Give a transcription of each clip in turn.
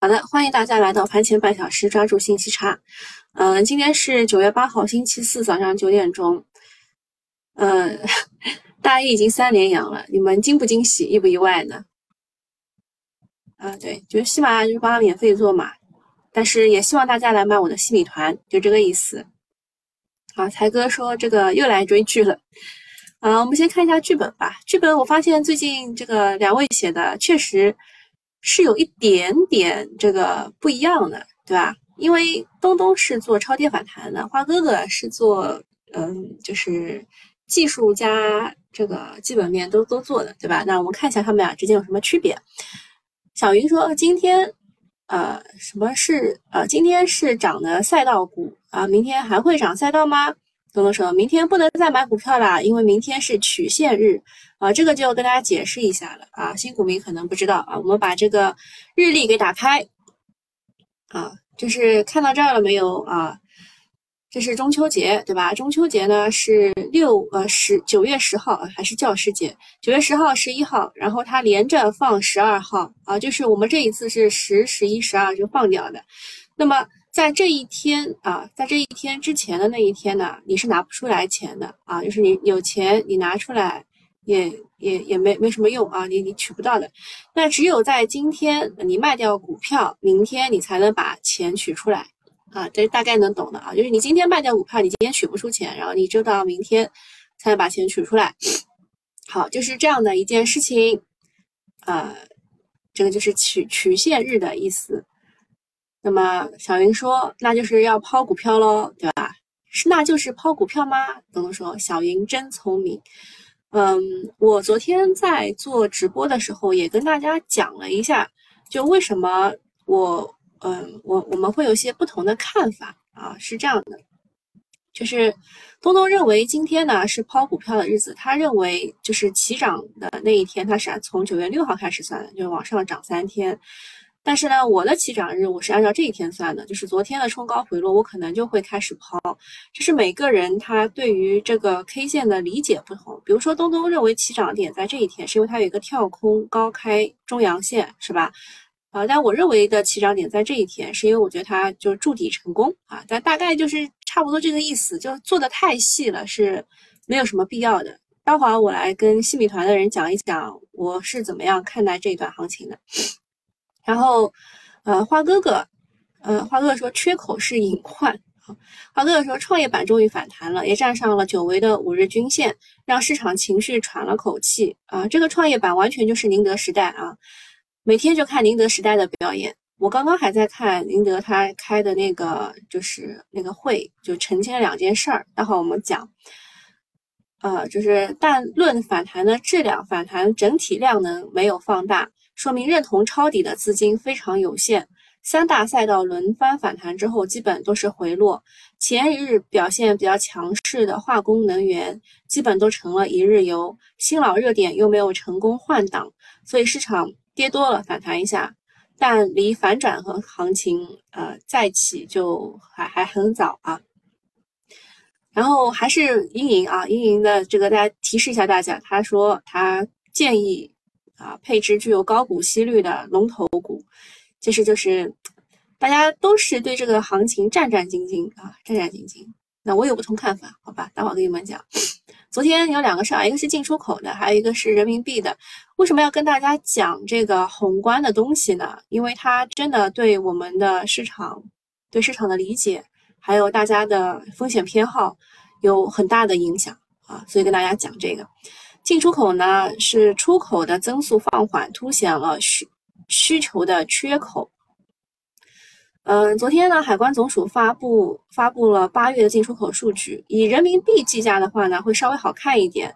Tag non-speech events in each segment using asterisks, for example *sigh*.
好的，欢迎大家来到盘前半小时，抓住信息差。嗯，今天是九月八号，星期四早上九点钟。嗯，*laughs* 大一已经三连阳了，你们惊不惊喜，意不意外呢？啊，对，就是喜马拉雅就是帮他免费做嘛，但是也希望大家来买我的西米团，就这个意思。啊，才哥说这个又来追剧了。啊，我们先看一下剧本吧。剧本我发现最近这个两位写的确实。是有一点点这个不一样的，对吧？因为东东是做超跌反弹的，花哥哥是做嗯，就是技术加这个基本面都都做的，对吧？那我们看一下他们俩之间有什么区别。小云说今天呃，什么是呃，今天是涨的赛道股啊，明天还会涨赛道吗？东东说明天不能再买股票啦，因为明天是曲线日。啊，这个就要跟大家解释一下了啊，新股民可能不知道啊。我们把这个日历给打开啊，就是看到这儿了没有啊？这是中秋节对吧？中秋节呢是六呃十九月十号啊，还是教师节？九月十号、十一号，然后它连着放十二号啊，就是我们这一次是十、十一、十二就放掉的。那么在这一天啊，在这一天之前的那一天呢，你是拿不出来钱的啊，就是你有钱你拿出来。也也也没没什么用啊，你你取不到的。那只有在今天你卖掉股票，明天你才能把钱取出来啊，这大概能懂的啊。就是你今天卖掉股票，你今天取不出钱，然后你就到明天才能把钱取出来。好，就是这样的一件事情，呃，这个就是曲曲线日的意思。那么小云说，那就是要抛股票喽，对吧？是，那就是抛股票吗？东东说，小云真聪明。嗯，我昨天在做直播的时候也跟大家讲了一下，就为什么我嗯我我们会有一些不同的看法啊，是这样的，就是东东认为今天呢是抛股票的日子，他认为就是起涨的那一天，他是从九月六号开始算的，就是往上涨三天。但是呢，我的起涨日我是按照这一天算的，就是昨天的冲高回落，我可能就会开始抛。这是每个人他对于这个 K 线的理解不同。比如说东东认为起涨点在这一天，是因为它有一个跳空高开中阳线，是吧？啊，但我认为的起涨点在这一天，是因为我觉得它就筑底成功啊。但大概就是差不多这个意思，就做的太细了，是没有什么必要的。待会儿我来跟新米团的人讲一讲，我是怎么样看待这一段行情的。然后，呃，花哥哥，呃，花哥哥说缺口是隐患啊。花哥哥说创业板终于反弹了，也站上了久违的五日均线，让市场情绪喘了口气啊。这个创业板完全就是宁德时代啊，每天就看宁德时代的表演。我刚刚还在看宁德他开的那个就是那个会，就澄清了两件事儿。待会儿我们讲，呃，就是但论反弹的质量，反弹整体量能没有放大。说明认同抄底的资金非常有限。三大赛道轮番反弹之后，基本都是回落。前一日表现比较强势的化工能源，基本都成了一日游。新老热点又没有成功换挡，所以市场跌多了反弹一下，但离反转和行情呃再起就还还很早啊。然后还是阴盈啊，阴盈的这个大家提示一下大家，他说他建议。啊，配置具有高股息率的龙头股，其实就是大家都是对这个行情战战兢兢啊，战战兢兢。那我有不同看法，好吧？待会儿跟你们讲。昨天有两个事儿，一个是进出口的，还有一个是人民币的。为什么要跟大家讲这个宏观的东西呢？因为它真的对我们的市场、对市场的理解，还有大家的风险偏好有很大的影响啊，所以跟大家讲这个。进出口呢是出口的增速放缓，凸显了需需求的缺口。嗯，昨天呢，海关总署发布发布了八月的进出口数据，以人民币计价的话呢，会稍微好看一点，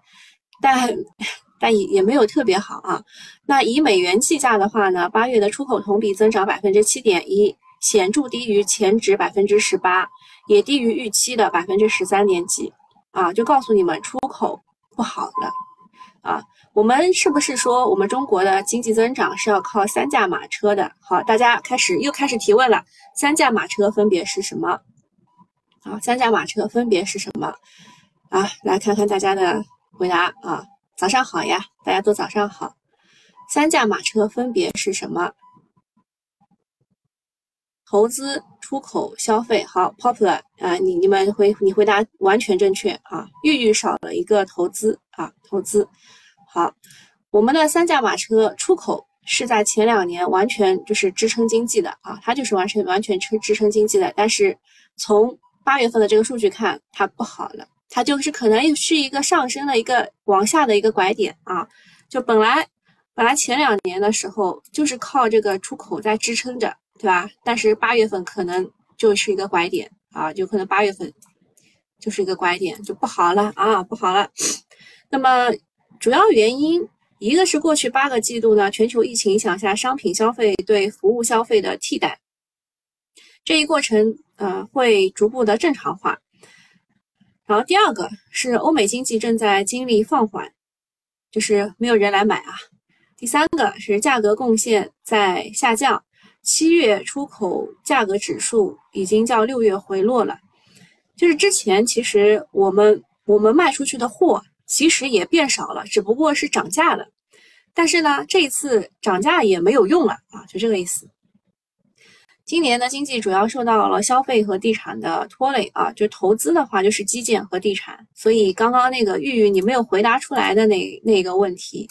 但 *laughs* 但也也没有特别好啊。那以美元计价的话呢，八月的出口同比增长百分之七点一，显著低于前值百分之十八，也低于预期的百分之十三点几啊，就告诉你们出口不好了。啊，我们是不是说我们中国的经济增长是要靠三驾马车的？好，大家开始又开始提问了。三驾马车分别是什么？好，三驾马车分别是什么？啊，来看看大家的回答啊。早上好呀，大家都早上好。三驾马车分别是什么？投资、出口、消费。好，popular 啊，你你们回你回答完全正确啊。玉玉少了一个投资啊，投资。好，我们的三驾马车出口是在前两年完全就是支撑经济的啊，它就是完全完全支支撑经济的。但是从八月份的这个数据看，它不好了，它就是可能是一个上升的一个往下的一个拐点啊。就本来本来前两年的时候就是靠这个出口在支撑着，对吧？但是八月份可能就是一个拐点啊，有可能八月份就是一个拐点，就不好了啊，不好了。那么。主要原因，一个是过去八个季度呢，全球疫情影响下，商品消费对服务消费的替代，这一过程呃会逐步的正常化。然后第二个是欧美经济正在经历放缓，就是没有人来买啊。第三个是价格贡献在下降，七月出口价格指数已经较六月回落了，就是之前其实我们我们卖出去的货。其实也变少了，只不过是涨价了。但是呢，这一次涨价也没有用了啊，就这个意思。今年的经济主要受到了消费和地产的拖累啊，就投资的话就是基建和地产。所以刚刚那个玉玉你没有回答出来的那那个问题，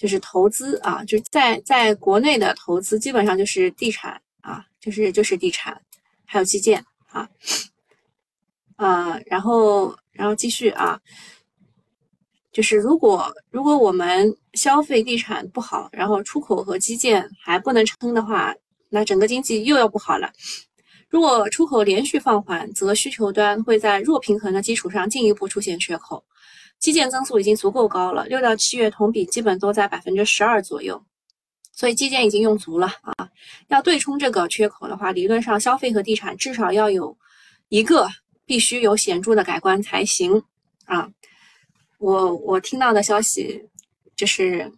就是投资啊，就在在国内的投资基本上就是地产啊，就是就是地产，还有基建啊，呃，然后然后继续啊。就是如果如果我们消费地产不好，然后出口和基建还不能撑的话，那整个经济又要不好了。如果出口连续放缓，则需求端会在弱平衡的基础上进一步出现缺口。基建增速已经足够高了，六到七月同比基本都在百分之十二左右，所以基建已经用足了啊。要对冲这个缺口的话，理论上消费和地产至少要有一个必须有显著的改观才行啊。我我听到的消息就是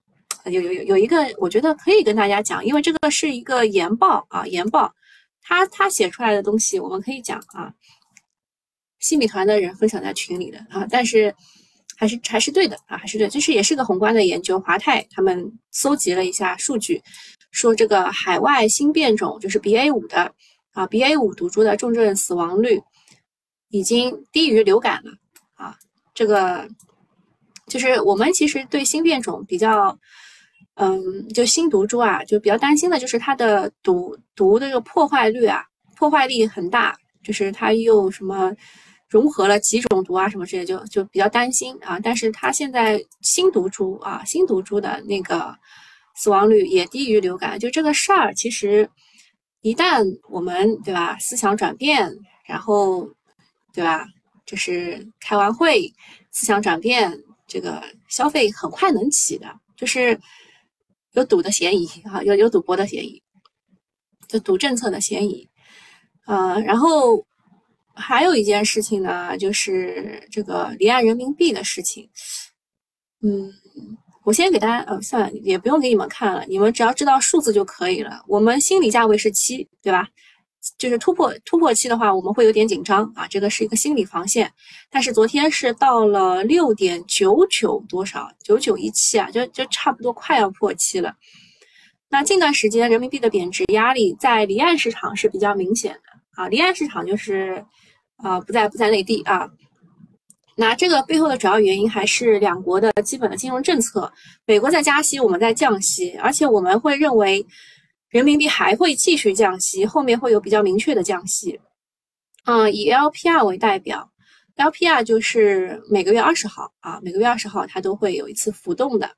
有有有有一个，我觉得可以跟大家讲，因为这个是一个研报啊，研报，他他写出来的东西我们可以讲啊，新米团的人分享在群里的啊，但是还是还是对的啊，还是对，这是也是个宏观的研究，华泰他们搜集了一下数据，说这个海外新变种就是 BA 五的啊，BA 五毒株的重症死亡率已经低于流感了啊，这个。就是我们其实对新变种比较，嗯，就新毒株啊，就比较担心的就是它的毒毒的这个破坏率啊，破坏力很大，就是它又什么融合了几种毒啊什么之类，就就比较担心啊。但是它现在新毒株啊，新毒株的那个死亡率也低于流感，就这个事儿，其实一旦我们对吧思想转变，然后对吧，就是开完会思想转变。这个消费很快能起的，就是有赌的嫌疑啊，有有赌博的嫌疑，就赌政策的嫌疑，呃，然后还有一件事情呢，就是这个离岸人民币的事情，嗯，我先给大家，呃，算了，也不用给你们看了，你们只要知道数字就可以了。我们心理价位是七，对吧？就是突破突破期的话，我们会有点紧张啊，这个是一个心理防线。但是昨天是到了六点九九多少九九一七啊，就就差不多快要破七了。那近段时间人民币的贬值压力在离岸市场是比较明显的啊，离岸市场就是啊不在不在内地啊。那这个背后的主要原因还是两国的基本的金融政策，美国在加息，我们在降息，而且我们会认为。人民币还会继续降息，后面会有比较明确的降息。嗯，以 LPR 为代表，LPR 就是每个月二十号啊，每个月二十号它都会有一次浮动的。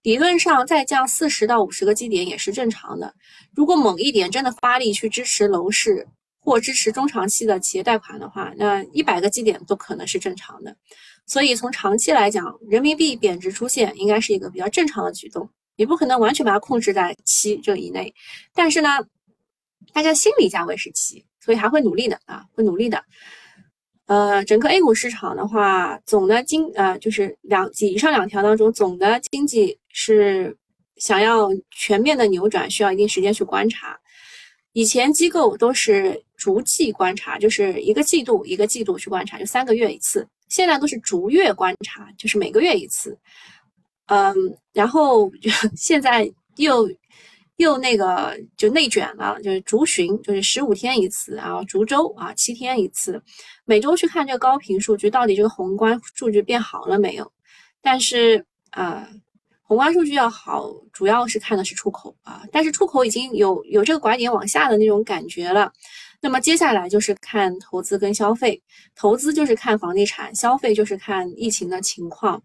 理论上再降四十到五十个基点也是正常的。如果某一点真的发力去支持楼市或支持中长期的企业贷款的话，那一百个基点都可能是正常的。所以从长期来讲，人民币贬值出现应该是一个比较正常的举动。也不可能完全把它控制在七这以内，但是呢，大家心理价位是七，所以还会努力的啊，会努力的。呃，整个 A 股市场的话，总的经呃就是两以上两条当中，总的经济是想要全面的扭转，需要一定时间去观察。以前机构都是逐季观察，就是一个季度一个季度去观察，就三个月一次。现在都是逐月观察，就是每个月一次。嗯，然后 *laughs* 现在又又那个就内卷了，就是逐旬，就是十五天一次，然后逐周啊，七天一次，每周去看这个高频数据到底这个宏观数据变好了没有？但是啊，宏观数据要好，主要是看的是出口啊，但是出口已经有有这个拐点往下的那种感觉了。那么接下来就是看投资跟消费，投资就是看房地产，消费就是看疫情的情况，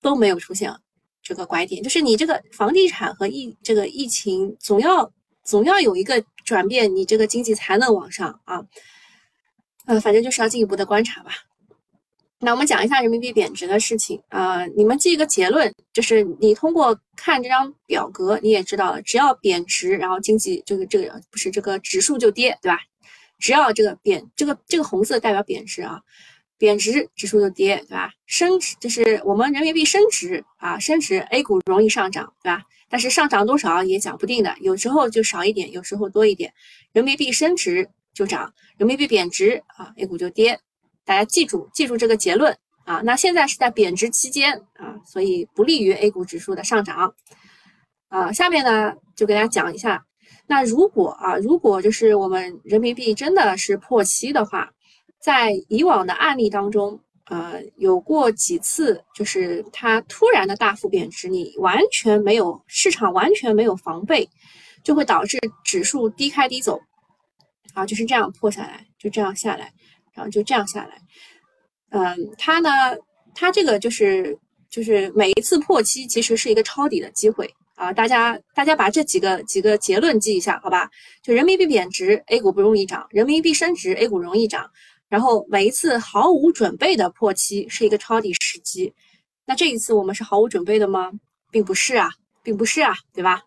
都没有出现这个拐点，就是你这个房地产和疫这个疫情总要总要有一个转变，你这个经济才能往上啊。呃，反正就是要进一步的观察吧。那我们讲一下人民币贬值的事情啊，你们记一个结论，就是你通过看这张表格，你也知道了，只要贬值，然后经济这个这个不是这个指数就跌，对吧？只要这个贬，这个这个红色代表贬值啊，贬值指数就跌，对吧？升值就是我们人民币升值啊，升值 A 股容易上涨，对吧？但是上涨多少也讲不定的，有时候就少一点，有时候多一点。人民币升值就涨，人民币贬值啊，A 股就跌。大家记住，记住这个结论啊。那现在是在贬值期间啊，所以不利于 A 股指数的上涨啊。下面呢，就给大家讲一下。那如果啊，如果就是我们人民币真的是破七的话，在以往的案例当中，呃，有过几次就是它突然的大幅贬值，你完全没有市场完全没有防备，就会导致指数低开低走，啊，就是这样破下来，就这样下来，然后就这样下来，嗯，它呢，它这个就是就是每一次破七其实是一个抄底的机会。啊，大家大家把这几个几个结论记一下，好吧？就人民币贬值，A 股不容易涨；人民币升值，A 股容易涨。然后每一次毫无准备的破七是一个抄底时机。那这一次我们是毫无准备的吗？并不是啊，并不是啊，对吧？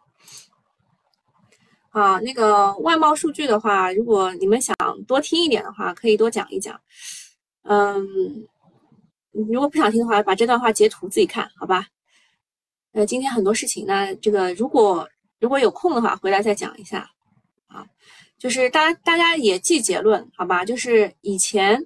啊，那个外贸数据的话，如果你们想多听一点的话，可以多讲一讲。嗯，如果不想听的话，把这段话截图自己看，好吧？呃，今天很多事情呢，这个如果如果有空的话，回来再讲一下啊。就是大家大家也记结论，好吧？就是以前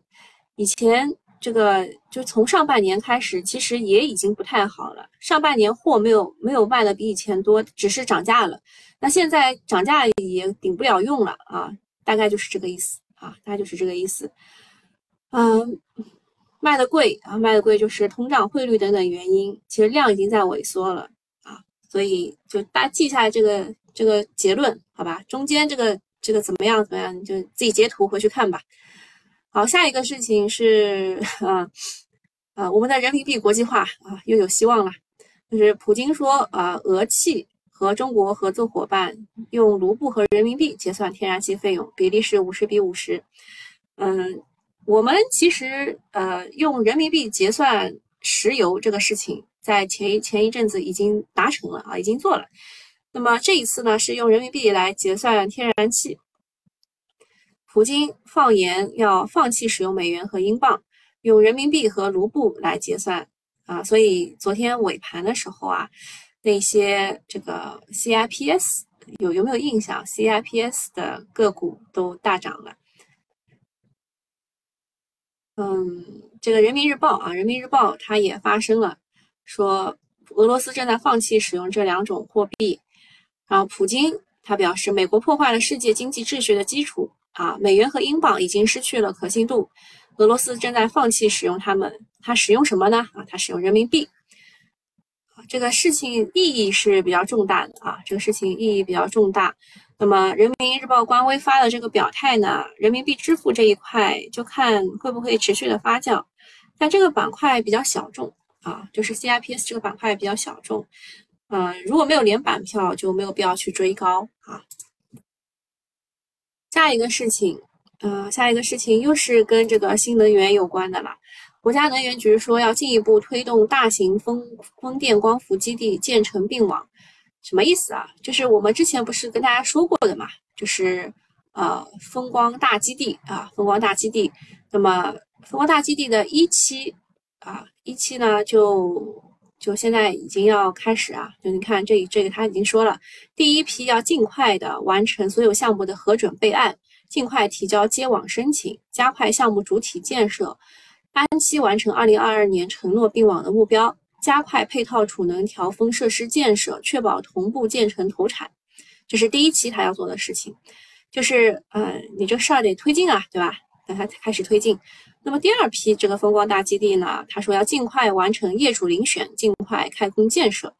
以前这个就从上半年开始，其实也已经不太好了。上半年货没有没有卖的比以前多，只是涨价了。那现在涨价也顶不了用了啊，大概就是这个意思啊，大概就是这个意思。嗯。卖的贵啊，卖的贵就是通胀、汇率等等原因，其实量已经在萎缩了啊，所以就大家记下来这个这个结论，好吧？中间这个这个怎么样怎么样，你就自己截图回去看吧。好，下一个事情是啊啊，我们的人民币国际化啊又有希望了，就是普京说啊，俄气和中国合作伙伴用卢布和人民币结算天然气费用，比例是五十比五十，嗯。我们其实呃用人民币结算石油这个事情，在前一前一阵子已经达成了啊，已经做了。那么这一次呢，是用人民币来结算天然气。普京放言要放弃使用美元和英镑，用人民币和卢布来结算啊。所以昨天尾盘的时候啊，那些这个 CIPS 有有没有印象？CIPS 的个股都大涨了。嗯，这个人民日报啊，人民日报它也发声了，说俄罗斯正在放弃使用这两种货币。然后普京他表示，美国破坏了世界经济秩序的基础啊，美元和英镑已经失去了可信度，俄罗斯正在放弃使用它们。它使用什么呢？啊，它使用人民币。这个事情意义是比较重大的啊，这个事情意义比较重大。那么，人民日报官微发的这个表态呢，人民币支付这一块就看会不会持续的发酵，但这个板块比较小众啊，就是 CIPS 这个板块比较小众，嗯，如果没有连板票，就没有必要去追高啊。下一个事情，呃，下一个事情又是跟这个新能源有关的了。国家能源局说要进一步推动大型风风电光伏基地建成并网。什么意思啊？就是我们之前不是跟大家说过的嘛，就是呃风光大基地啊，风光大基地。那么风光大基地的一期啊，一期呢就就现在已经要开始啊，就你看这这个他已经说了，第一批要尽快的完成所有项目的核准备案，尽快提交接网申请，加快项目主体建设，按期完成二零二二年承诺并网的目标。加快配套储能调峰设施建设，确保同步建成投产。这是第一期他要做的事情，就是呃，你这事儿得推进啊，对吧？等他开始推进。那么第二批这个风光大基地呢，他说要尽快完成业主遴选，尽快开工建设。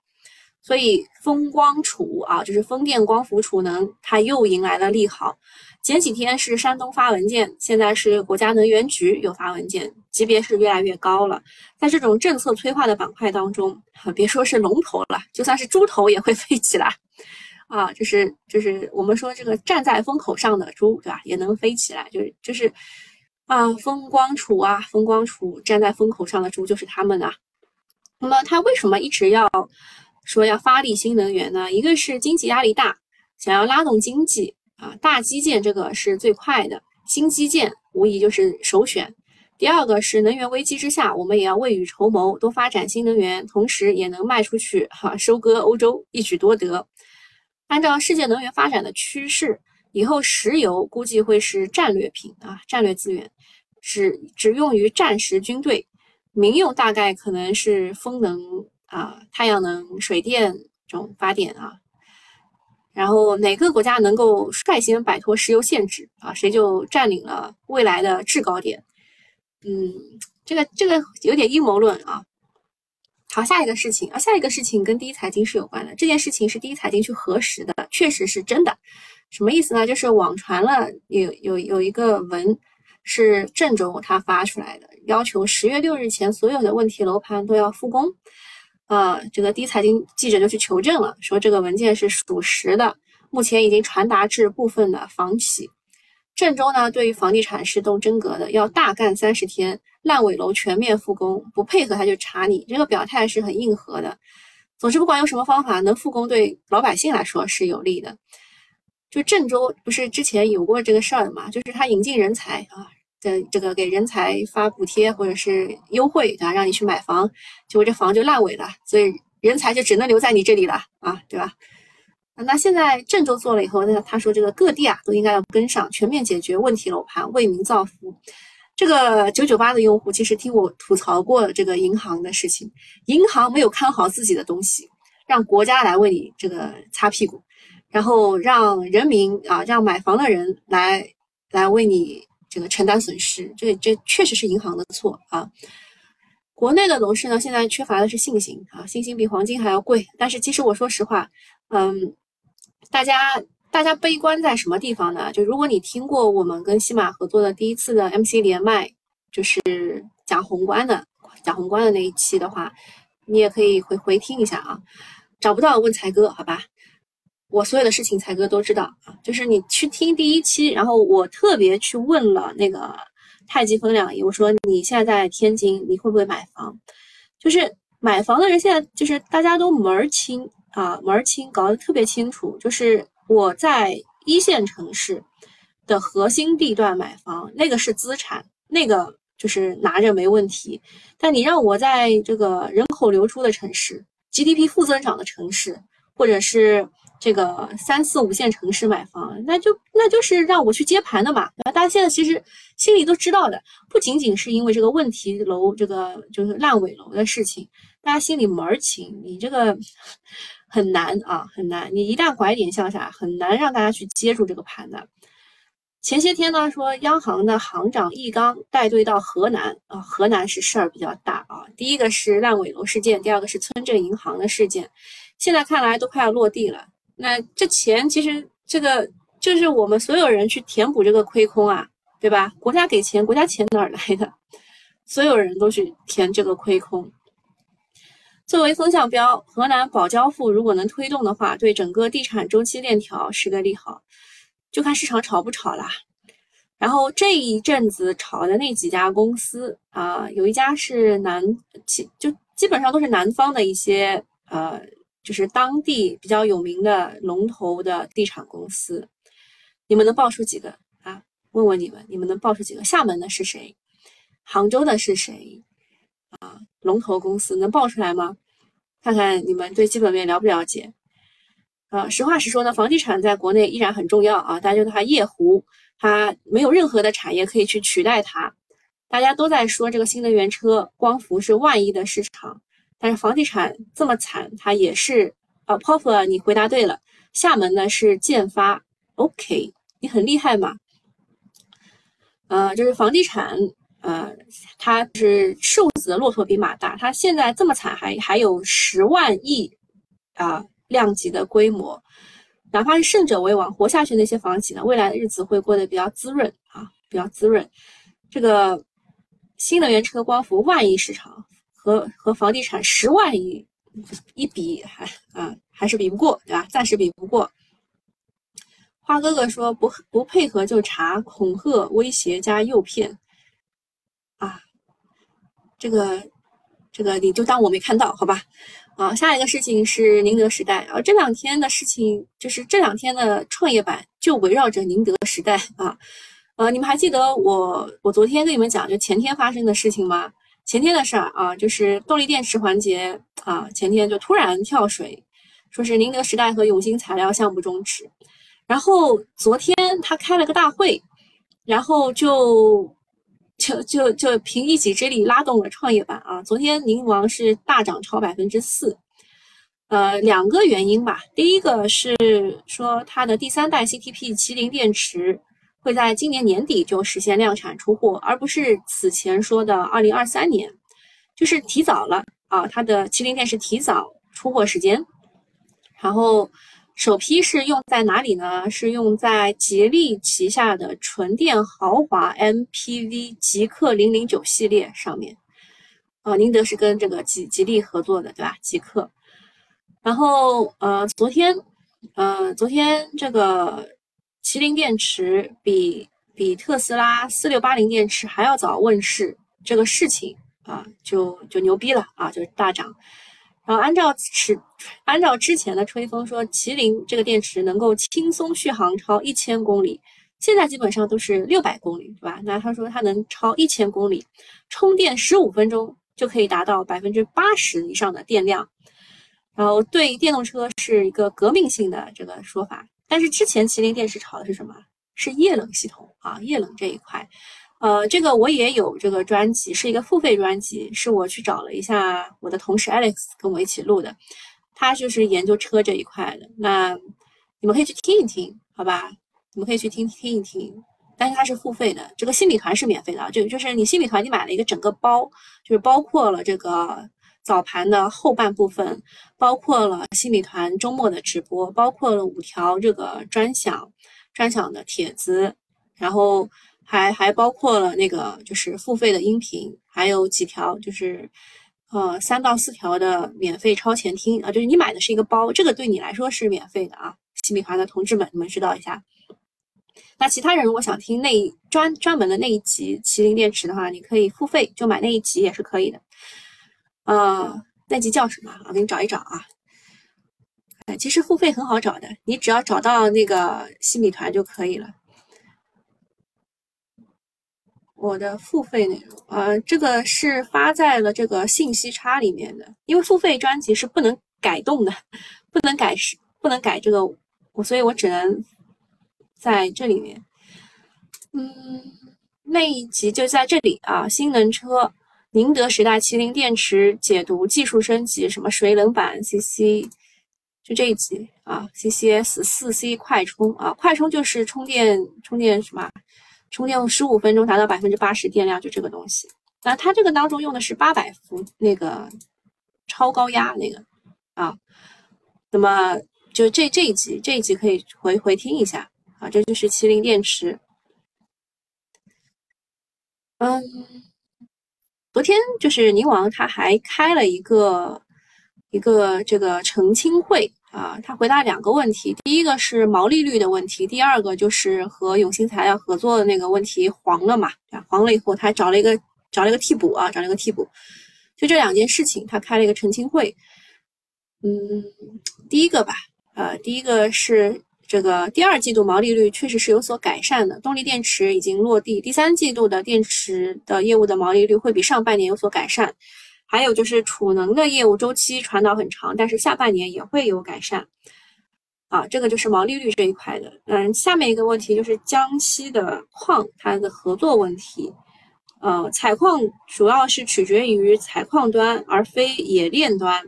所以风光储啊，就是风电光伏储能，它又迎来了利好。前几天是山东发文件，现在是国家能源局又发文件，级别是越来越高了。在这种政策催化的板块当中，别说是龙头了，就算是猪头也会飞起来啊！就是就是我们说这个站在风口上的猪，对吧？也能飞起来，就是就是啊，风光储啊，风光储站在风口上的猪就是他们啊。那么他为什么一直要？说要发力新能源呢，一个是经济压力大，想要拉动经济啊，大基建这个是最快的，新基建无疑就是首选。第二个是能源危机之下，我们也要未雨绸缪，多发展新能源，同时也能卖出去哈，收割欧洲，一举多得。按照世界能源发展的趋势，以后石油估计会是战略品啊，战略资源，只只用于战时军队，民用大概可能是风能。啊，太阳能、水电这种发电啊，然后哪个国家能够率先摆脱石油限制啊，谁就占领了未来的制高点。嗯，这个这个有点阴谋论啊。好，下一个事情啊，下一个事情跟第一财经是有关的。这件事情是第一财经去核实的，确实是真的。什么意思呢？就是网传了有有有一个文是郑州他发出来的，要求十月六日前所有的问题楼盘都要复工。啊，这个第一财经记者就去求证了，说这个文件是属实的，目前已经传达至部分的房企。郑州呢，对于房地产是动真格的，要大干三十天，烂尾楼全面复工，不配合他就查你。这个表态是很硬核的。总之，不管用什么方法，能复工对老百姓来说是有利的。就郑州不是之前有过这个事儿嘛，就是他引进人才啊。的这个给人才发补贴或者是优惠，对吧？让你去买房，结果这房就烂尾了，所以人才就只能留在你这里了啊，对吧？那现在郑州做了以后，那他说这个各地啊都应该要跟上，全面解决问题楼盘，为民造福。这个九九八的用户其实听我吐槽过这个银行的事情，银行没有看好自己的东西，让国家来为你这个擦屁股，然后让人民啊，让买房的人来来为你。这个承担损失，这这确实是银行的错啊。国内的楼市呢，现在缺乏的是信心啊，信心比黄金还要贵。但是其实我说实话，嗯，大家大家悲观在什么地方呢？就如果你听过我们跟西马合作的第一次的 MC 连麦，就是讲宏观的讲宏观的那一期的话，你也可以回回听一下啊。找不到问才哥，好吧。我所有的事情，才哥都知道啊。就是你去听第一期，然后我特别去问了那个太极分两仪，我说你现在在天津，你会不会买房？就是买房的人现在就是大家都门儿清啊，门儿清，搞得特别清楚。就是我在一线城市的核心地段买房，那个是资产，那个就是拿着没问题。但你让我在这个人口流出的城市、GDP 负增长的城市，或者是这个三四五线城市买房，那就那就是让我去接盘的嘛，大家现在其实心里都知道的，不仅仅是因为这个问题楼这个就是烂尾楼的事情，大家心里门儿清，你这个很难啊，很难。你一旦拐点向下，很难让大家去接住这个盘的。前些天呢，说央行的行长易纲带队到河南啊，河南是事儿比较大啊。第一个是烂尾楼事件，第二个是村镇银行的事件，现在看来都快要落地了。那这钱其实这个就是我们所有人去填补这个亏空啊，对吧？国家给钱，国家钱哪儿来的？所有人都去填这个亏空。作为风向标，河南保交付如果能推动的话，对整个地产周期链条是个利好，就看市场炒不炒啦。然后这一阵子炒的那几家公司啊，有一家是南，基就基本上都是南方的一些呃。就是当地比较有名的龙头的地产公司，你们能报出几个啊？问问你们，你们能报出几个？厦门的是谁？杭州的是谁？啊，龙头公司能报出来吗？看看你们对基本面了不了解？啊，实话实说呢，房地产在国内依然很重要啊，大家就它夜壶，它没有任何的产业可以去取代它。大家都在说这个新能源车、光伏是万亿的市场。但是房地产这么惨，它也是啊。Pop，你回答对了，厦门呢是建发，OK，你很厉害嘛。呃，就是房地产，呃，它是瘦子的骆驼比马大，它现在这么惨，还还有十万亿啊量级的规模，哪怕是胜者为王，活下去那些房企呢，未来的日子会过得比较滋润啊，比较滋润。这个新能源车光伏万亿市场和和房地产十万亿。一比还啊还是比不过，对吧？暂时比不过。花哥哥说不不配合就查，恐吓、威胁加诱骗啊！这个这个你就当我没看到，好吧？啊，下一个事情是宁德时代啊，这两天的事情就是这两天的创业板就围绕着宁德时代啊。呃，你们还记得我我昨天跟你们讲就前天发生的事情吗？前天的事儿啊，就是动力电池环节啊，前天就突然跳水，说是宁德时代和永兴材料项目终止。然后昨天他开了个大会，然后就就就就凭一己之力拉动了创业板啊。昨天宁王是大涨超百分之四，呃，两个原因吧。第一个是说它的第三代 CTP 麒麟电池。会在今年年底就实现量产出货，而不是此前说的二零二三年，就是提早了啊。它的麒麟电池提早出货时间，然后首批是用在哪里呢？是用在吉利旗下的纯电豪华 MPV 极氪零零九系列上面。啊，宁德是跟这个吉吉利合作的，对吧？极氪。然后呃，昨天呃，昨天这个。麒麟电池比比特斯拉四六八零电池还要早问世，这个事情啊，就就牛逼了啊，就是大涨。然后按照此按照之前的吹风说，麒麟这个电池能够轻松续航超一千公里，现在基本上都是六百公里，对吧？那他说它能超一千公里，充电十五分钟就可以达到百分之八十以上的电量，然后对电动车是一个革命性的这个说法。但是之前麒麟电池炒的是什么？是液冷系统啊，液冷这一块，呃，这个我也有这个专辑，是一个付费专辑，是我去找了一下我的同事 Alex 跟我一起录的，他就是研究车这一块的。那你们可以去听一听，好吧？你们可以去听听一听。但是它是付费的，这个新米团是免费的，就就是你新米团你买了一个整个包，就是包括了这个。早盘的后半部分，包括了新米团周末的直播，包括了五条这个专享专享的帖子，然后还还包括了那个就是付费的音频，还有几条就是呃三到四条的免费超前听啊，就是你买的是一个包，这个对你来说是免费的啊。新米团的同志们，你们知道一下。那其他人如果想听那专专门的那一集麒麟电池的话，你可以付费就买那一集也是可以的。呃，那集叫什么？我给你找一找啊。哎，其实付费很好找的，你只要找到那个新米团就可以了。我的付费内容，呃，这个是发在了这个信息差里面的，因为付费专辑是不能改动的，*laughs* 不能改是不能改这个，我所以我只能在这里面。嗯，那一集就在这里啊，新能车。宁德时代麒麟电池解读技术升级，什么水冷版 CC，就这一集啊，CCS 四 C 快充啊，快充就是充电充电什么，充电十五分钟达到百分之八十电量，就这个东西。那它这个当中用的是八百伏那个超高压那个啊，那么就这这一集这一集可以回回听一下啊，这就是麒麟电池，嗯。昨天就是宁王，他还开了一个一个这个澄清会啊，他回答两个问题，第一个是毛利率的问题，第二个就是和永兴材料合作的那个问题黄了嘛，黄了以后他找了一个找了一个替补啊，找了一个替补，就这两件事情他开了一个澄清会，嗯，第一个吧，呃，第一个是。这个第二季度毛利率确实是有所改善的，动力电池已经落地。第三季度的电池的业务的毛利率会比上半年有所改善，还有就是储能的业务周期传导很长，但是下半年也会有改善。啊，这个就是毛利率这一块的。嗯，下面一个问题就是江西的矿它的合作问题。呃，采矿主要是取决于采矿端，而非冶炼端。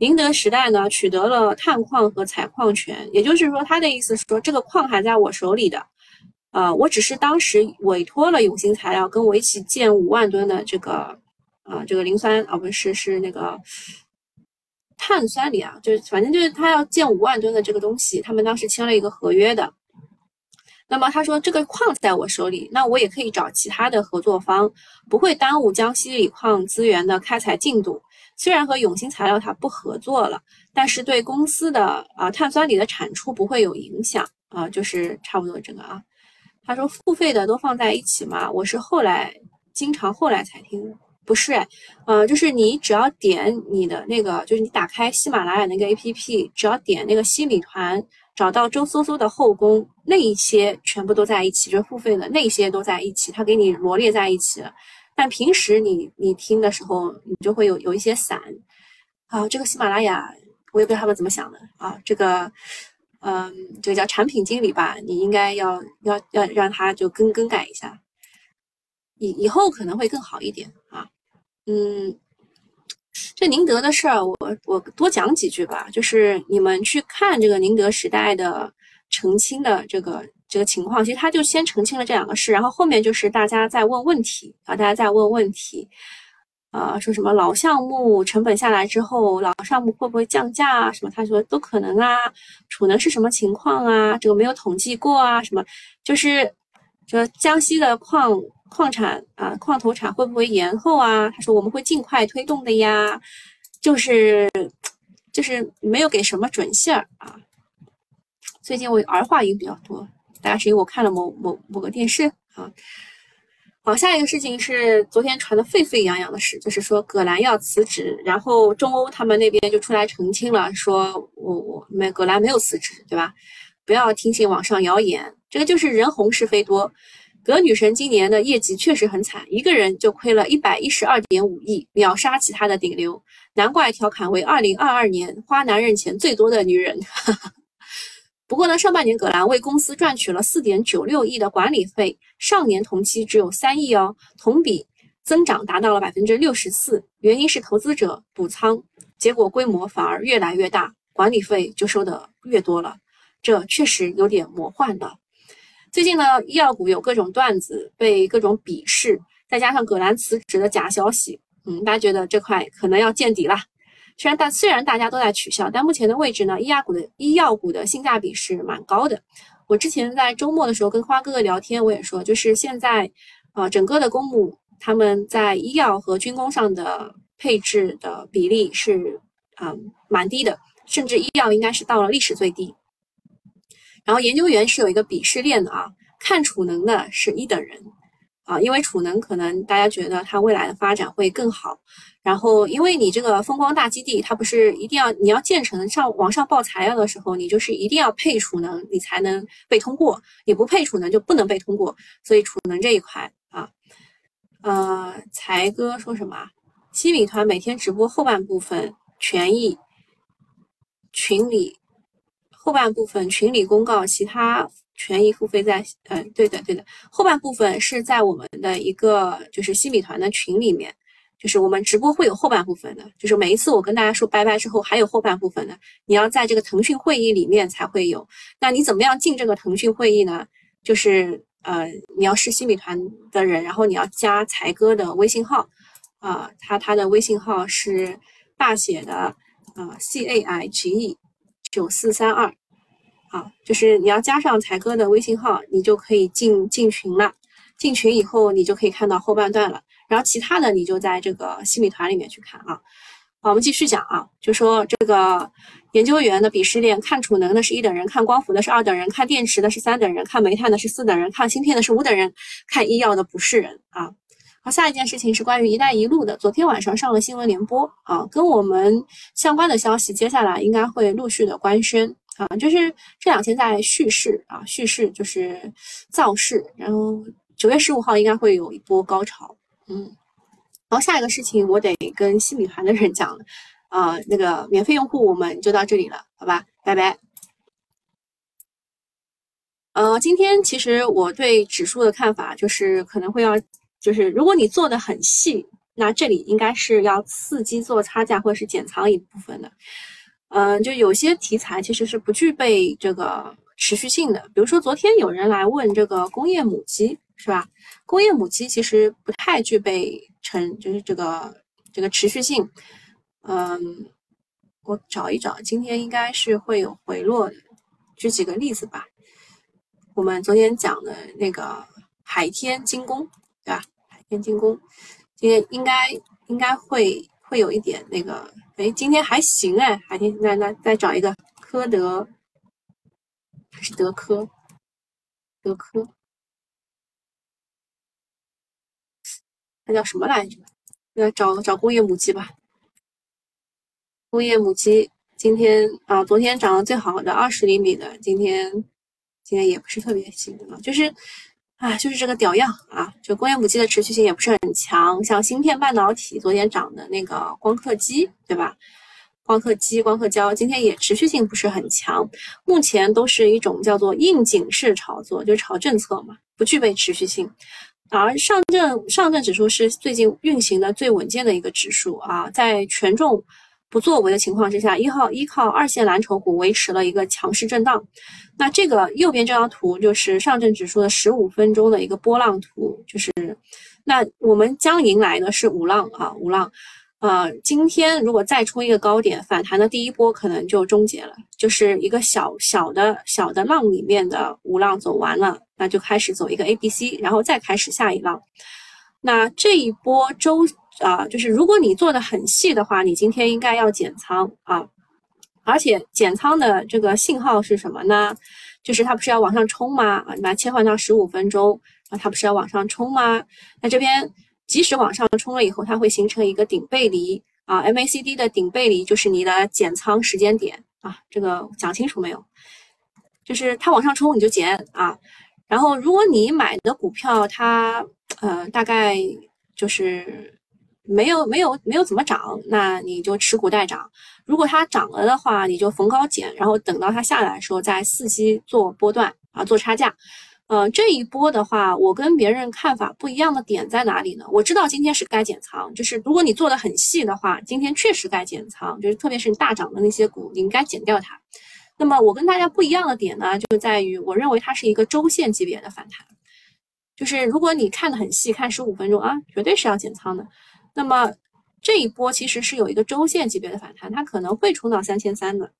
宁德时代呢取得了探矿和采矿权，也就是说，他的意思是说，这个矿还在我手里的，啊，我只是当时委托了永兴材料跟我一起建五万吨的这个，啊，这个磷酸啊，不是是那个碳酸锂啊，就是反正就是他要建五万吨的这个东西，他们当时签了一个合约的。那么他说这个矿在我手里，那我也可以找其他的合作方，不会耽误江西锂矿资源的开采进度。虽然和永兴材料它不合作了，但是对公司的啊碳酸锂的产出不会有影响啊，就是差不多这个啊。他说付费的都放在一起嘛，我是后来经常后来才听，不是哎，呃，就是你只要点你的那个，就是你打开喜马拉雅那个 APP，只要点那个西米团。找到周搜搜的后宫，那一些全部都在一起，就付费的那些都在一起，他给你罗列在一起了。但平时你你听的时候，你就会有有一些散。啊，这个喜马拉雅，我也不知道他们怎么想的啊。这个，嗯，这个叫产品经理吧，你应该要要要让他就更更改一下，以以后可能会更好一点啊。嗯。这宁德的事儿，我我多讲几句吧。就是你们去看这个宁德时代的澄清的这个这个情况，其实他就先澄清了这两个事，然后后面就是大家在问问题啊，大家在问问题啊，说什么老项目成本下来之后，老项目会不会降价啊？什么他说都可能啊，储能是什么情况啊？这个没有统计过啊？什么就是说江西的矿。矿产啊，矿投产会不会延后啊？他说我们会尽快推动的呀，就是就是没有给什么准信儿啊。最近我儿化音比较多，大概是因为我看了某某某个电视啊。好，下一个事情是昨天传的沸沸扬扬的事，就是说葛兰要辞职，然后中欧他们那边就出来澄清了，说我我没葛兰没有辞职，对吧？不要听信网上谣言，这个就是人红是非多。葛女神今年的业绩确实很惨，一个人就亏了一百一十二点五亿，秒杀其他的顶流，难怪调侃为二零二二年花男人钱最多的女人。*laughs* 不过呢，上半年葛兰为公司赚取了四点九六亿的管理费，上年同期只有三亿哦，同比增长达到了百分之六十四，原因是投资者补仓，结果规模反而越来越大，管理费就收的越多了，这确实有点魔幻的。最近呢，医药股有各种段子被各种鄙视，再加上葛兰辞职的假消息，嗯，大家觉得这块可能要见底了。虽然大虽然大家都在取笑，但目前的位置呢，医药股的医药股的性价比是蛮高的。我之前在周末的时候跟花哥哥聊天，我也说，就是现在啊，整个的公募他们在医药和军工上的配置的比例是啊蛮低的，甚至医药应该是到了历史最低。然后研究员是有一个鄙视链的啊，看储能的是一等人啊，因为储能可能大家觉得它未来的发展会更好。然后因为你这个风光大基地，它不是一定要你要建成上往上报材料的时候，你就是一定要配储能，你才能被通过，你不配储能就不能被通过。所以储能这一块啊，呃，才哥说什么？西米团每天直播后半部分权益群里。后半部分群里公告，其他权益付费在，嗯，对的，对的。后半部分是在我们的一个就是西米团的群里面，就是我们直播会有后半部分的，就是每一次我跟大家说拜拜之后，还有后半部分的，你要在这个腾讯会议里面才会有。那你怎么样进这个腾讯会议呢？就是呃，你要是新米团的人，然后你要加才哥的微信号，啊，他他的微信号是大写的啊，C A I G E。九四三二，啊，就是你要加上才哥的微信号，你就可以进进群了。进群以后，你就可以看到后半段了。然后其他的你就在这个西米团里面去看啊。好，我们继续讲啊，就说这个研究员的鄙视链，看储能的是一等人，看光伏的是二等人，看电池的是三等人，看煤炭的是四等人，看芯片的是五等人，看医药的不是人啊。好，下一件事情是关于“一带一路”的。昨天晚上上了新闻联播啊，跟我们相关的消息，接下来应该会陆续的官宣啊。就是这两天在蓄势啊，蓄势就是造势，然后九月十五号应该会有一波高潮。嗯，然后下一个事情我得跟新米团的人讲了啊，那个免费用户我们就到这里了，好吧，拜拜。呃，今天其实我对指数的看法就是可能会要。就是如果你做的很细，那这里应该是要伺机做差价或者是减仓一部分的。嗯，就有些题材其实是不具备这个持续性的，比如说昨天有人来问这个工业母机，是吧？工业母机其实不太具备成就是这个这个持续性。嗯，我找一找，今天应该是会有回落的。举几个例子吧，我们昨天讲的那个海天精工，对吧？海天精工今天应该应该会会有一点那个。哎，今天还行哎，海天，那那再找一个科德，还是德科？德科，那叫什么来着？那找找工业母机吧。工业母机今天啊，昨天涨得最好的二十厘米的，今天今天也不是特别行啊，就是。啊，就是这个屌样啊！就工业母机的持续性也不是很强，像芯片半导体昨天涨的那个光刻机，对吧？光刻机、光刻胶今天也持续性不是很强，目前都是一种叫做应景式炒作，就是炒政策嘛，不具备持续性。而上证上证指数是最近运行的最稳健的一个指数啊，在权重。不作为的情况之下，一号依靠二线蓝筹股维持了一个强势震荡。那这个右边这张图就是上证指数的十五分钟的一个波浪图，就是那我们将迎来的是五浪啊，五浪。呃，今天如果再冲一个高点，反弹的第一波可能就终结了，就是一个小小的小的浪里面的五浪走完了，那就开始走一个 A B C，然后再开始下一浪。那这一波周。啊，就是如果你做的很细的话，你今天应该要减仓啊，而且减仓的这个信号是什么呢？就是它不是要往上冲吗？啊，你把它切换到十五分钟啊，它不是要往上冲吗？那这边即使往上冲了以后，它会形成一个顶背离啊，MACD 的顶背离就是你的减仓时间点啊，这个讲清楚没有？就是它往上冲你就减啊，然后如果你买的股票它呃大概就是。没有没有没有怎么涨，那你就持股待涨。如果它涨了的话，你就逢高减，然后等到它下来的时候再伺机做波段啊，做差价。呃，这一波的话，我跟别人看法不一样的点在哪里呢？我知道今天是该减仓，就是如果你做的很细的话，今天确实该减仓，就是特别是你大涨的那些股，你应该减掉它。那么我跟大家不一样的点呢，就在于我认为它是一个周线级别的反弹，就是如果你看的很细，看十五分钟啊，绝对是要减仓的。那么这一波其实是有一个周线级别的反弹，它可能会冲到三千三的，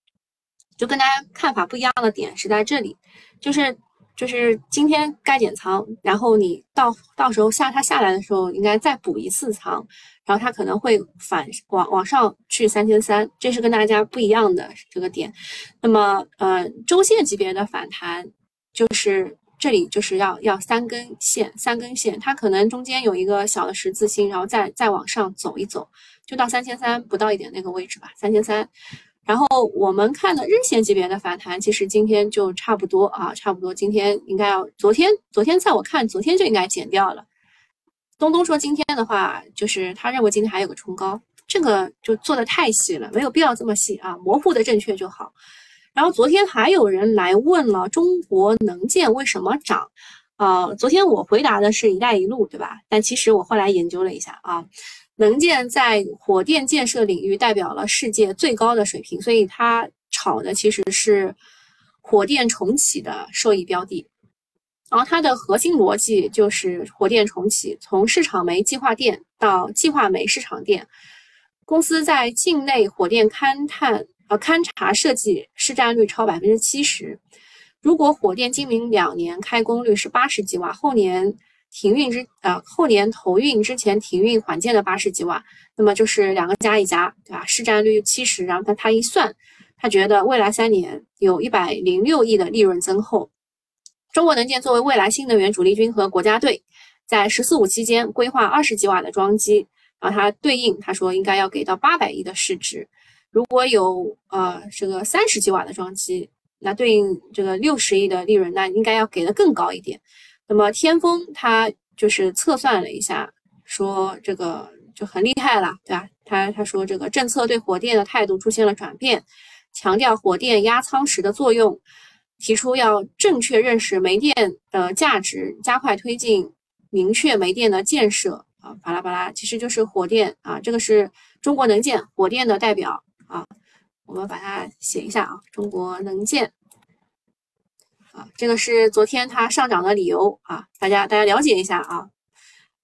就跟大家看法不一样的点是在这里，就是就是今天该减仓，然后你到到时候下它下来的时候，应该再补一次仓，然后它可能会反往往上去三千三，这是跟大家不一样的这个点。那么呃，周线级别的反弹就是。这里就是要要三根线，三根线，它可能中间有一个小的十字星，然后再再往上走一走，就到三千三不到一点那个位置吧，三千三。然后我们看的日线级别的反弹，其实今天就差不多啊，差不多今天应该要，昨天昨天在我看，昨天就应该减掉了。东东说今天的话，就是他认为今天还有个冲高，这个就做的太细了，没有必要这么细啊，模糊的正确就好。然后昨天还有人来问了中国能建为什么涨，呃，昨天我回答的是一带一路，对吧？但其实我后来研究了一下啊，能建在火电建设领域代表了世界最高的水平，所以它炒的其实是火电重启的受益标的。然后它的核心逻辑就是火电重启，从市场煤计划电到计划煤市场电，公司在境内火电勘探。呃，勘察设计市占率超百分之七十。如果火电今明两年开工率是八十几瓦，后年停运之呃后年投运之前停运缓建的八十几瓦，那么就是两个加一加，对吧？市占率七十，然后他他一算，他觉得未来三年有一百零六亿的利润增厚。中国能建作为未来新能源主力军和国家队，在“十四五”期间规划二十几瓦的装机，然后它对应他说应该要给到八百亿的市值。如果有呃这个三十几瓦的装机，那对应这个六十亿的利润，那应该要给的更高一点。那么天风他就是测算了一下，说这个就很厉害了，对吧？他他说这个政策对火电的态度出现了转变，强调火电压舱石的作用，提出要正确认识煤电的价值，加快推进明确煤电的建设。啊，巴拉巴拉，其实就是火电啊，这个是中国能建火电的代表。啊，我们把它写一下啊，中国能建这个是昨天它上涨的理由啊，大家大家了解一下啊。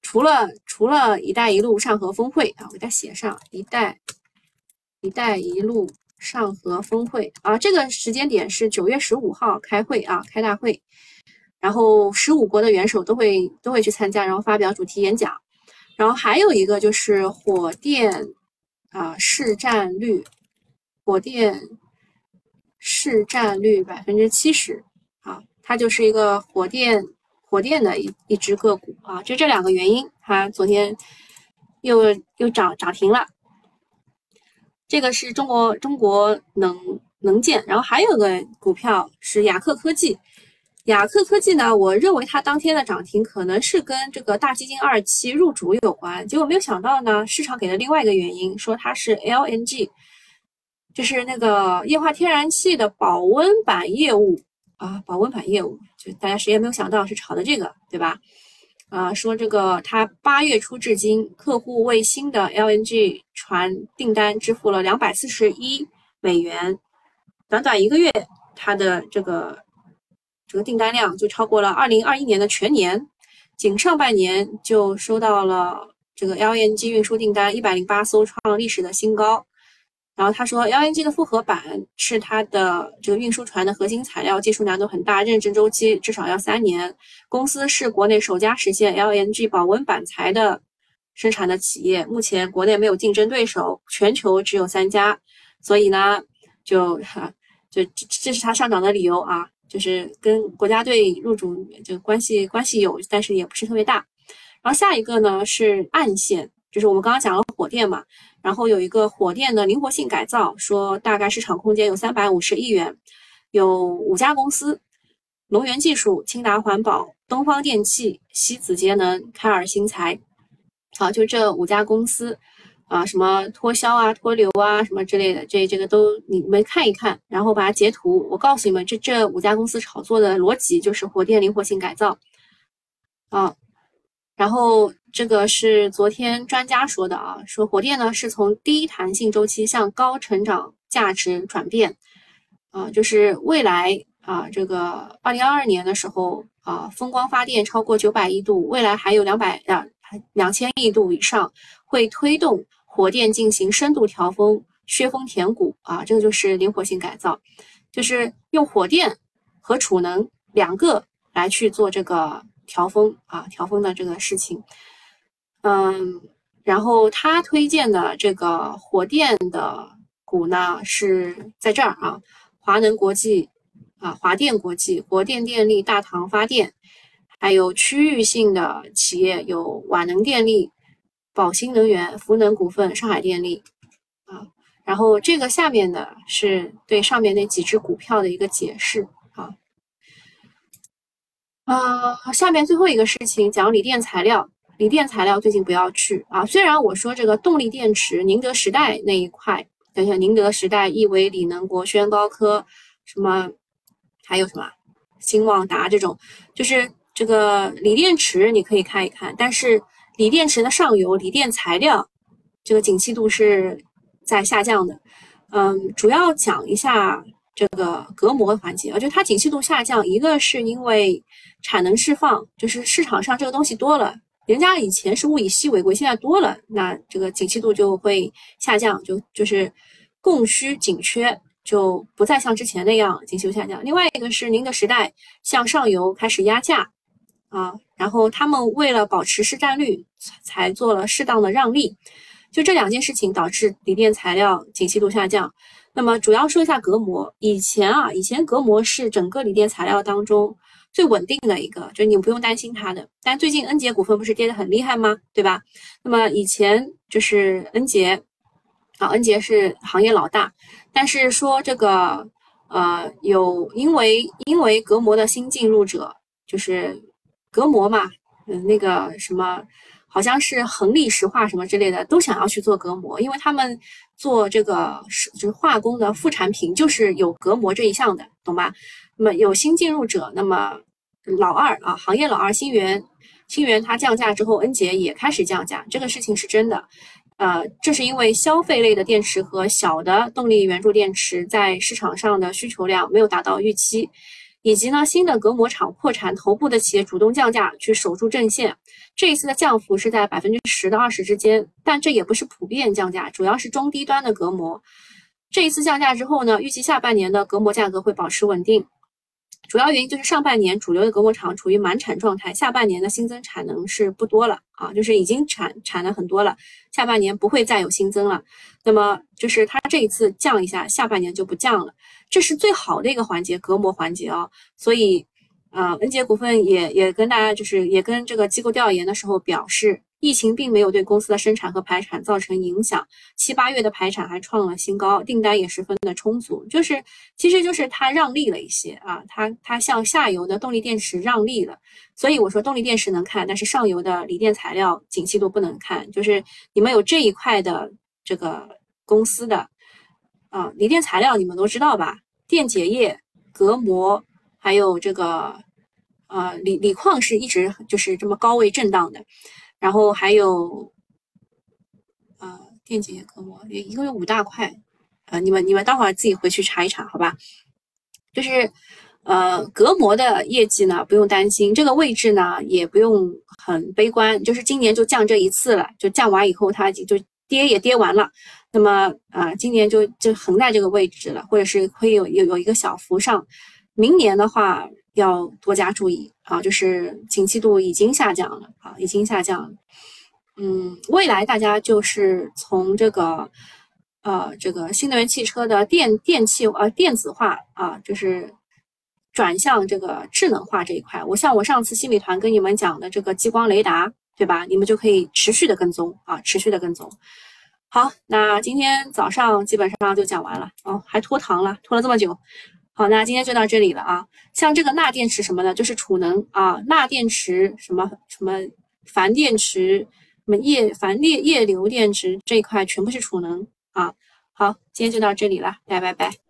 除了除了“一带一路”上合峰会啊，我给它写上“一带一带一路”上合峰会啊，这个时间点是九月十五号开会啊，开大会，然后十五国的元首都会都会去参加，然后发表主题演讲。然后还有一个就是火电啊市占率，火电市占率百分之七十，它就是一个火电。火电的一一只个股啊，就这两个原因，它昨天又又涨涨停了。这个是中国中国能能建，然后还有个股票是雅克科技。雅克科技呢，我认为它当天的涨停可能是跟这个大基金二期入主有关，结果没有想到呢，市场给了另外一个原因，说它是 LNG，就是那个液化天然气的保温板业务。啊，保温板业务，就大家谁也没有想到是炒的这个，对吧？啊，说这个他八月初至今，客户为新的 LNG 船订单支付了两百四十一美元，短短一个月，他的这个这个订单量就超过了二零二一年的全年，仅上半年就收到了这个 LNG 运输订单一百零八艘，创历史的新高。然后他说，LNG 的复合板是它的这个运输船的核心材料，技术难度很大，认证周期至少要三年。公司是国内首家实现 LNG 保温板材的生产的企业，目前国内没有竞争对手，全球只有三家。所以呢，就哈，就这这是它上涨的理由啊，就是跟国家队入主就关系关系有，但是也不是特别大。然后下一个呢是暗线，就是我们刚刚讲了火电嘛。然后有一个火电的灵活性改造，说大概市场空间有三百五十亿元，有五家公司：龙源技术、清达环保、东方电气、西子节能、开尔新材。好，就这五家公司啊，什么脱销啊、脱硫啊，什么之类的，这这个都你们看一看，然后把它截图。我告诉你们，这这五家公司炒作的逻辑就是火电灵活性改造啊。然后这个是昨天专家说的啊，说火电呢是从低弹性周期向高成长价值转变，啊，就是未来啊，这个二零二二年的时候啊，风光发电超过九百亿度，未来还有两百两两千亿度以上，会推动火电进行深度调峰、削峰填谷。啊，这个就是灵活性改造，就是用火电和储能两个来去做这个。调峰啊，调峰的这个事情，嗯，然后他推荐的这个火电的股呢是在这儿啊，华能国际啊，华电国际、国电电力、大唐发电，还有区域性的企业有瓦能电力、宝兴能源、福能股份、上海电力啊，然后这个下面的是对上面那几只股票的一个解释。啊，下面最后一个事情讲锂电材料。锂电材料最近不要去啊。虽然我说这个动力电池，宁德时代那一块，等一下，宁德时代、亿维、锂能、国轩高科，什么还有什么新旺达这种，就是这个锂电池你可以看一看。但是锂电池的上游锂电材料，这个景气度是在下降的。嗯，主要讲一下。这个隔膜环节，我觉得它景气度下降，一个是因为产能释放，就是市场上这个东西多了，人家以前是物以稀为贵，现在多了，那这个景气度就会下降，就就是供需紧缺，就不再像之前那样景气度下降。另外一个是宁德时代向上游开始压价啊，然后他们为了保持市占率，才做了适当的让利，就这两件事情导致锂电材料景气度下降。那么主要说一下隔膜，以前啊，以前隔膜是整个锂电材料当中最稳定的一个，就是你不用担心它的。但最近恩捷股份不是跌得很厉害吗？对吧？那么以前就是恩捷，啊，恩捷是行业老大，但是说这个呃，有因为因为隔膜的新进入者，就是隔膜嘛，嗯，那个什么。好像是恒力石化什么之类的都想要去做隔膜，因为他们做这个是就是化工的副产品，就是有隔膜这一项的，懂吧？那么有新进入者，那么老二啊，行业老二新源，新源它降价之后，恩捷也开始降价，这个事情是真的。呃，这是因为消费类的电池和小的动力圆柱电池在市场上的需求量没有达到预期，以及呢新的隔膜厂破产，头部的企业主动降价去守住阵线。这一次的降幅是在百分之十到二十之间，但这也不是普遍降价，主要是中低端的隔膜。这一次降价之后呢，预计下半年的隔膜价格会保持稳定。主要原因就是上半年主流的隔膜厂处于满产状态，下半年的新增产能是不多了啊，就是已经产产了很多了，下半年不会再有新增了。那么就是它这一次降一下，下半年就不降了，这是最好的一个环节，隔膜环节啊。所以，呃，恩捷股份也也跟大家就是也跟这个机构调研的时候表示。疫情并没有对公司的生产和排产造成影响，七八月的排产还创了新高，订单也十分的充足。就是，其实就是它让利了一些啊，它它向下游的动力电池让利了。所以我说动力电池能看，但是上游的锂电材料景气度不能看。就是你们有这一块的这个公司的啊，锂电材料你们都知道吧？电解液、隔膜，还有这个呃锂锂矿是一直就是这么高位震荡的。然后还有，啊，电解液隔膜也，一共有五大块，啊，你们你们待会儿自己回去查一查，好吧？就是，呃，隔膜的业绩呢不用担心，这个位置呢也不用很悲观，就是今年就降这一次了，就降完以后它就跌也跌完了，那么啊，今年就就横在这个位置了，或者是会有有有一个小幅上，明年的话。要多加注意啊，就是景气度已经下降了啊，已经下降了。嗯，未来大家就是从这个呃这个新能源汽车的电电气呃电子化啊，就是转向这个智能化这一块。我像我上次新美团跟你们讲的这个激光雷达，对吧？你们就可以持续的跟踪啊，持续的跟踪。好，那今天早上基本上就讲完了哦，还拖堂了，拖了这么久。好，那今天就到这里了啊。像这个钠电池什么的，就是储能啊。钠电池什么什么钒电池，什么液钒液液流电池这一块全部是储能啊。好，今天就到这里了，大家拜拜。